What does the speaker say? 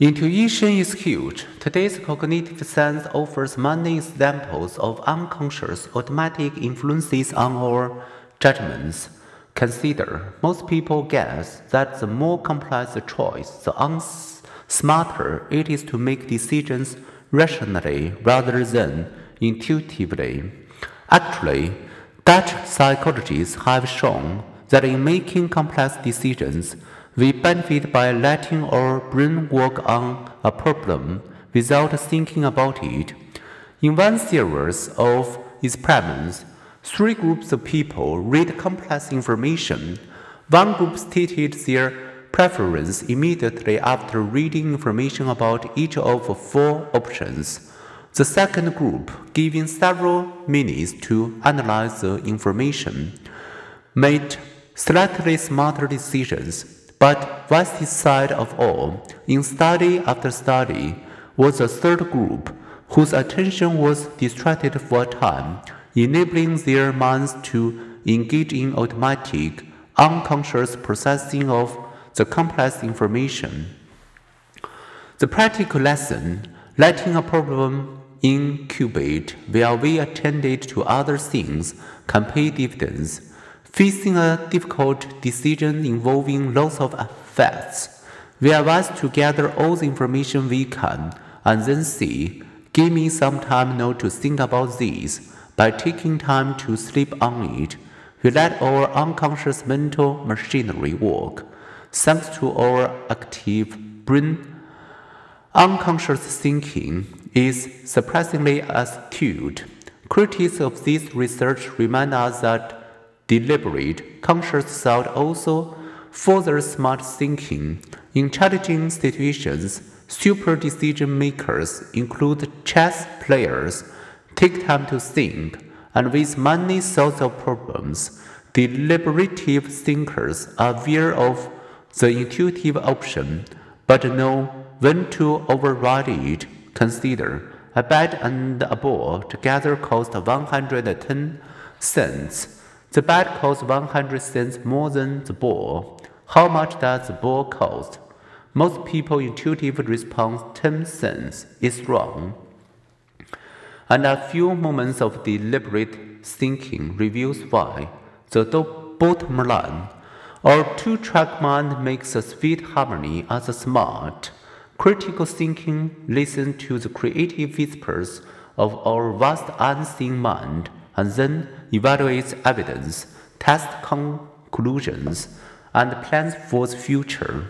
Intuition is huge. Today's cognitive science offers many examples of unconscious automatic influences on our judgments. Consider most people guess that the more complex the choice, the smarter it is to make decisions rationally rather than intuitively. Actually, Dutch psychologists have shown that in making complex decisions, we benefit by letting our brain work on a problem without thinking about it. In one series of experiments, three groups of people read complex information. One group stated their preference immediately after reading information about each of four options. The second group, given several minutes to analyze the information, made slightly smarter decisions. But wisest side of all, in study after study, was a third group whose attention was distracted for a time, enabling their minds to engage in automatic, unconscious processing of the complex information. The practical lesson letting a problem incubate while we attended to other things can pay dividends. Facing a difficult decision involving lots of facts, we are asked to gather all the information we can and then see, give me some time now to think about this. By taking time to sleep on it, we let our unconscious mental machinery work. Thanks to our active brain, unconscious thinking is surprisingly astute. Critics of this research remind us that deliberate, conscious thought also further smart thinking. In challenging situations, super decision makers include chess players, take time to think, and with many sorts of problems, deliberative thinkers are aware of the intuitive option, but know when to override it. Consider a bat and a ball together cost 110 cents. The bat costs 100 cents more than the ball. How much does the ball cost? Most people intuitively respond 10 cents is wrong. And a few moments of deliberate thinking reveals why. The bottom line, our two-track mind makes a sweet harmony as a smart. Critical thinking listens to the creative whispers of our vast unseen mind and then evaluates evidence, tests conclusions, and plans for the future.